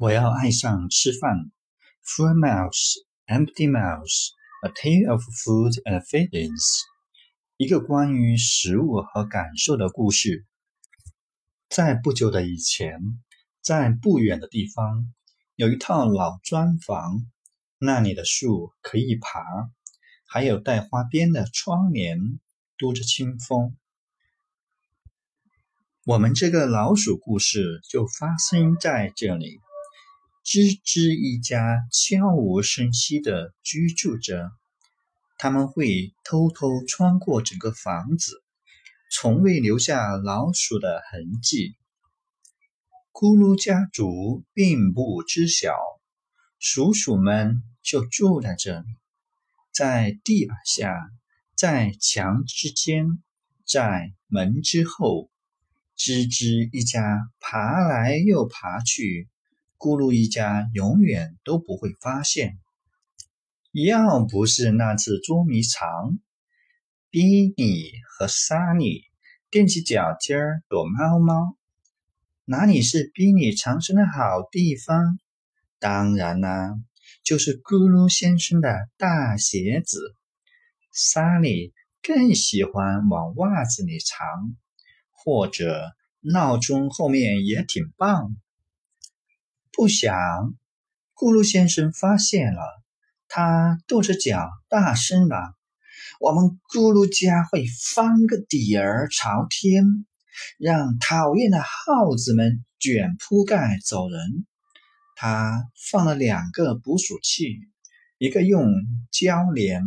我要爱上吃饭。Full mouth, empty mouth, a tale of food and feelings。一个关于食物和感受的故事。在不久的以前，在不远的地方，有一套老砖房，那里的树可以爬，还有带花边的窗帘，兜着清风。我们这个老鼠故事就发生在这里。吱吱一家悄无声息地居住着，他们会偷偷穿过整个房子，从未留下老鼠的痕迹。咕噜家族并不知晓，鼠鼠们就住在这里，在地板下，在墙之间，在门之后。吱吱一家爬来又爬去。咕噜一家永远都不会发现，要不是那次捉迷藏，比尼和莎莉踮起脚尖儿躲猫猫，哪里是比你藏身的好地方？当然啦，就是咕噜先生的大鞋子。莎莉更喜欢往袜子里藏，或者闹钟后面也挺棒。不想，咕噜先生发现了，他跺着脚大声嚷：“我们咕噜家会翻个底儿朝天，让讨厌的耗子们卷铺盖走人。”他放了两个捕鼠器，一个用胶连，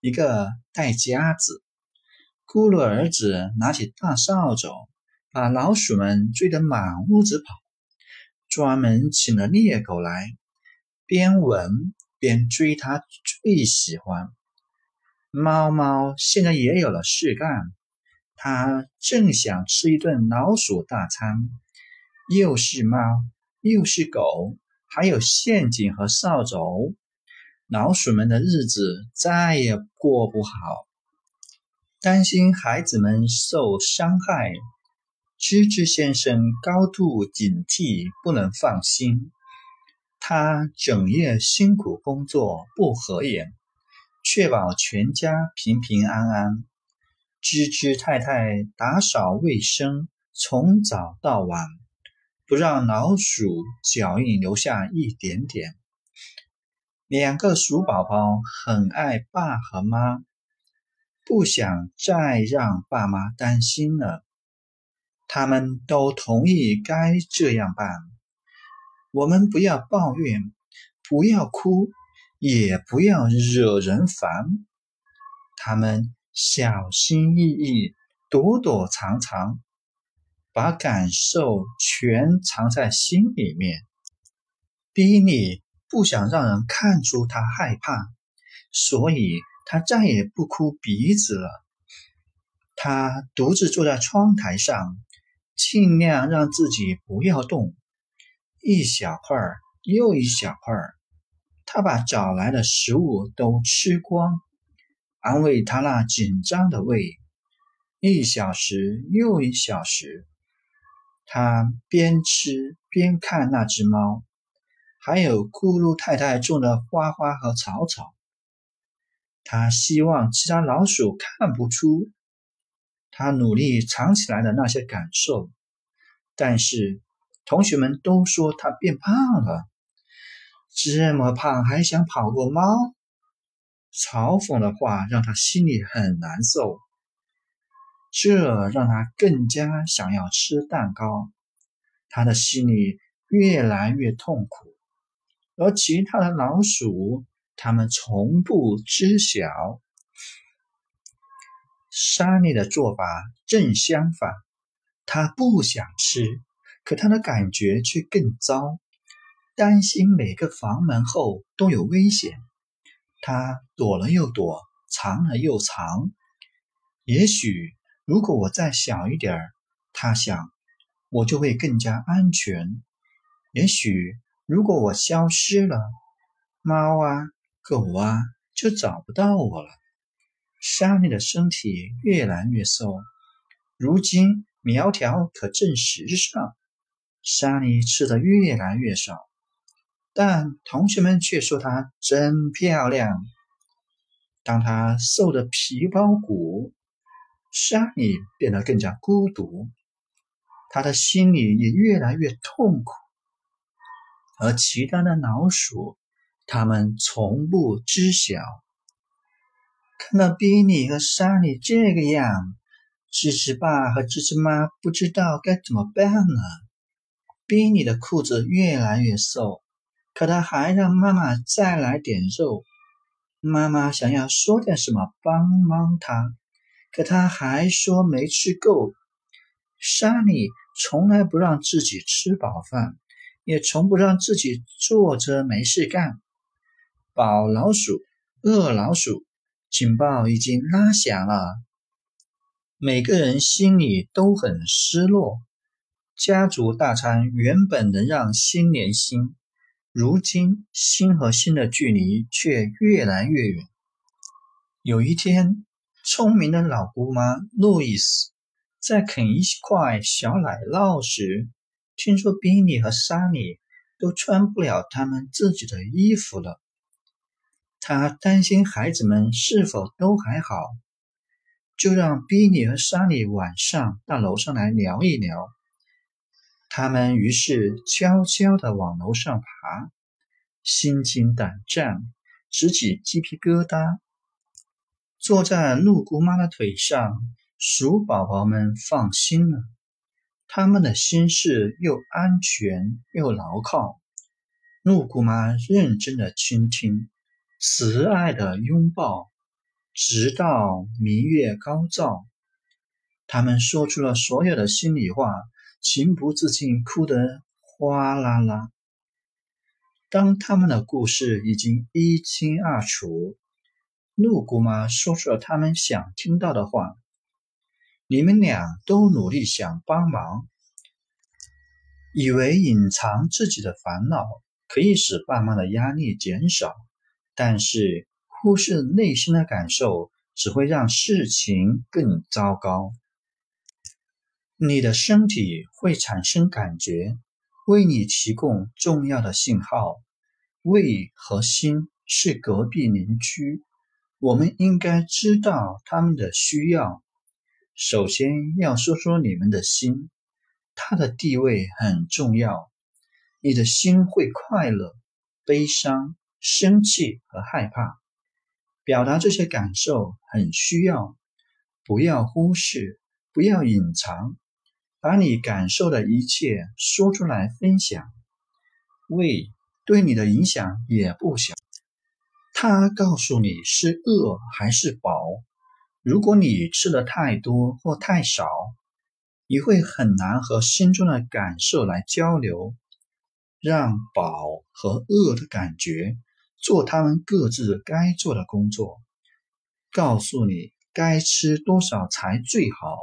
一个带夹子。咕噜儿子拿起大扫帚，把老鼠们追得满屋子跑。专门请了猎狗来，边闻边追，他最喜欢。猫猫现在也有了事干，它正想吃一顿老鼠大餐，又是猫又是狗，还有陷阱和扫帚，老鼠们的日子再也过不好。担心孩子们受伤害。吱吱先生高度警惕，不能放心。他整夜辛苦工作，不合眼，确保全家平平安安。吱吱太太打扫卫生，从早到晚，不让老鼠脚印留下一点点。两个鼠宝宝很爱爸和妈，不想再让爸妈担心了。他们都同意该这样办。我们不要抱怨，不要哭，也不要惹人烦。他们小心翼翼，躲躲藏藏，把感受全藏在心里面。比利不想让人看出他害怕，所以他再也不哭鼻子了。他独自坐在窗台上。尽量让自己不要动，一小块儿又一小块儿，他把找来的食物都吃光，安慰他那紧张的胃。一小时又一小时，他边吃边看那只猫，还有咕噜太太种的花花和草草。他希望其他老鼠看不出。他努力藏起来的那些感受，但是同学们都说他变胖了。这么胖还想跑过猫？嘲讽的话让他心里很难受，这让他更加想要吃蛋糕。他的心里越来越痛苦，而其他的老鼠，他们从不知晓。莎莉的做法正相反，她不想吃，可她的感觉却更糟，担心每个房门后都有危险。她躲了又躲，藏了又藏。也许如果我再小一点儿，她想，我就会更加安全。也许如果我消失了，猫啊，狗啊，就找不到我了。莎莉的身体越来越瘦，如今苗条可正时尚。莎莉吃的越来越少，但同学们却说她真漂亮。当她瘦得皮包骨，莎莉变得更加孤独，她的心里也越来越痛苦。而其他的老鼠，他们从不知晓。看到比尼和莎莉这个样，吱吱爸和吱吱妈不知道该怎么办了。比尼的裤子越来越瘦，可他还让妈妈再来点肉。妈妈想要说点什么帮帮他，可他还说没吃够。莎莉从来不让自己吃饱饭。也从不让自己坐着没事干。宝老鼠、饿老鼠，警报已经拉响了。每个人心里都很失落。家族大餐原本能让心连心，如今心和心的距离却越来越远。有一天，聪明的老姑妈路易斯在啃一块小奶酪时。听说宾尼和莎莉都穿不了他们自己的衣服了，他担心孩子们是否都还好，就让宾尼和莎莉晚上到楼上来聊一聊。他们于是悄悄地往楼上爬，心惊胆战，直起鸡皮疙瘩，坐在鹿姑妈的腿上，鼠宝宝们放心了。他们的心事又安全又牢靠。鹿姑妈认真的倾听，慈爱的拥抱，直到明月高照。他们说出了所有的心里话，情不自禁哭得哗啦啦。当他们的故事已经一清二楚，陆姑妈说出了他们想听到的话。你们俩都努力想帮忙，以为隐藏自己的烦恼可以使爸妈的压力减少，但是忽视内心的感受只会让事情更糟糕。你的身体会产生感觉，为你提供重要的信号。胃和心是隔壁邻居，我们应该知道他们的需要。首先要说说你们的心，它的地位很重要。你的心会快乐、悲伤、生气和害怕，表达这些感受很需要。不要忽视，不要隐藏，把你感受的一切说出来分享。胃对你的影响也不小，它告诉你是饿还是饱。如果你吃的太多或太少，你会很难和心中的感受来交流。让饱和饿的感觉做他们各自该做的工作，告诉你该吃多少才最好。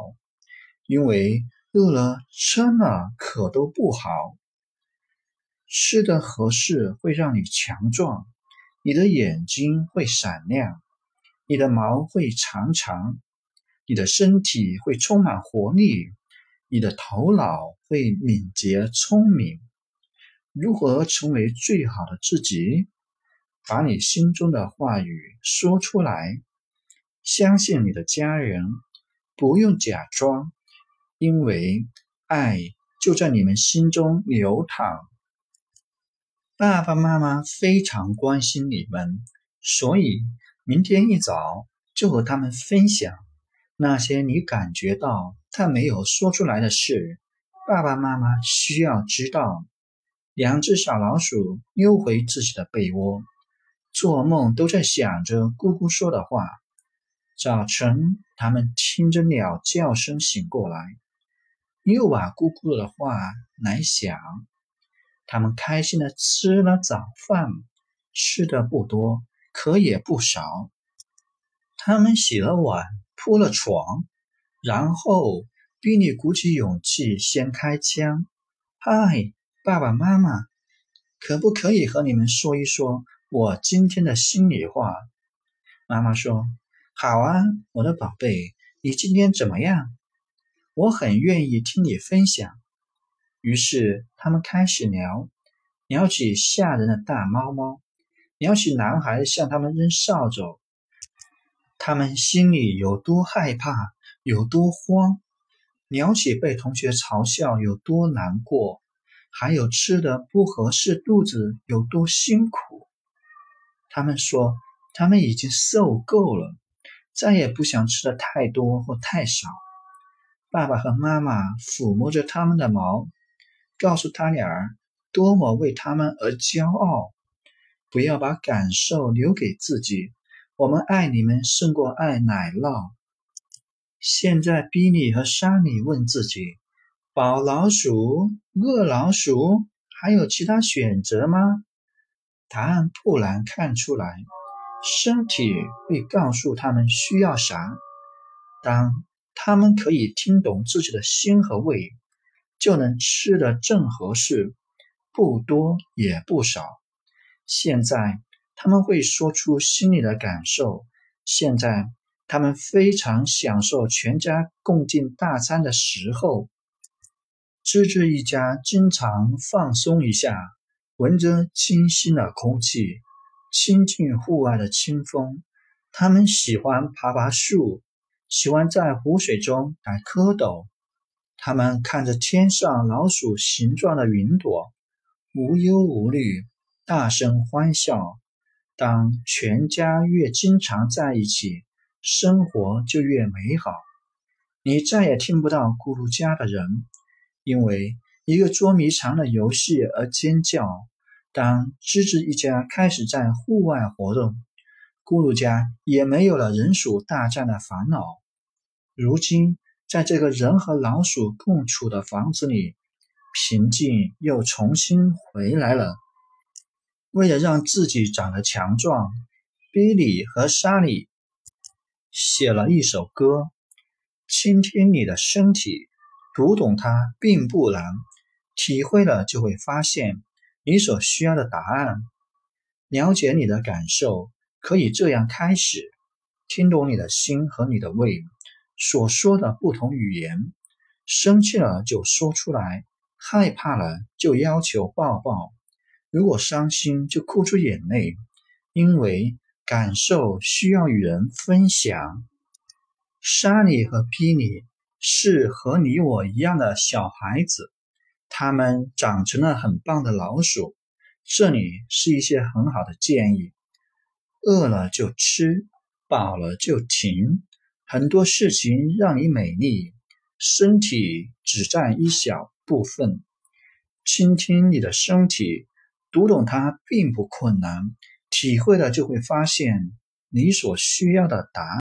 因为饿了、撑了可都不好。吃的合适会让你强壮，你的眼睛会闪亮。你的毛会长长，你的身体会充满活力，你的头脑会敏捷聪明。如何成为最好的自己？把你心中的话语说出来。相信你的家人，不用假装，因为爱就在你们心中流淌。爸爸妈妈非常关心你们，所以。明天一早就和他们分享那些你感觉到他没有说出来的事。爸爸妈妈需要知道。两只小老鼠溜回自己的被窝，做梦都在想着姑姑说的话。早晨，他们听着鸟叫声醒过来，又把姑姑的话来想。他们开心的吃了早饭，吃的不多。可也不少。他们洗了碗，铺了床，然后比利鼓起勇气先开枪：“嗨，爸爸妈妈，可不可以和你们说一说我今天的心里话？”妈妈说：“好啊，我的宝贝，你今天怎么样？我很愿意听你分享。”于是他们开始聊。聊起吓人的大猫猫，聊起男孩向他们扔扫帚，他们心里有多害怕，有多慌；聊起被同学嘲笑有多难过，还有吃的不合适肚子有多辛苦。他们说，他们已经受够了，再也不想吃的太多或太少。爸爸和妈妈抚摸着他们的毛，告诉他俩。多么为他们而骄傲！不要把感受留给自己。我们爱你们胜过爱奶酪。现在，比利和莎莉问自己：宝老鼠、饿老鼠，还有其他选择吗？答案不难看出来。身体会告诉他们需要啥。当他们可以听懂自己的心和胃，就能吃的正合适。不多也不少。现在他们会说出心里的感受。现在他们非常享受全家共进大餐的时候。芝芝一家经常放松一下，闻着清新的空气，亲近户外的清风。他们喜欢爬爬树，喜欢在湖水中打蝌蚪。他们看着天上老鼠形状的云朵。无忧无虑，大声欢笑。当全家越经常在一起，生活就越美好。你再也听不到咕噜家的人因为一个捉迷藏的游戏而尖叫。当芝芝一家开始在户外活动，咕噜家也没有了人鼠大战的烦恼。如今，在这个人和老鼠共处的房子里。平静又重新回来了。为了让自己长得强壮，比利和莎莉写了一首歌。倾听你的身体，读懂它并不难。体会了就会发现你所需要的答案。了解你的感受，可以这样开始：听懂你的心和你的胃所说的不同语言。生气了就说出来。害怕了就要求抱抱，如果伤心就哭出眼泪，因为感受需要与人分享。莎莉和比利是和你我一样的小孩子，他们长成了很棒的老鼠。这里是一些很好的建议：饿了就吃，饱了就停。很多事情让你美丽，身体只占一小。部分，倾听你的身体，读懂它并不困难，体会了就会发现你所需要的答案。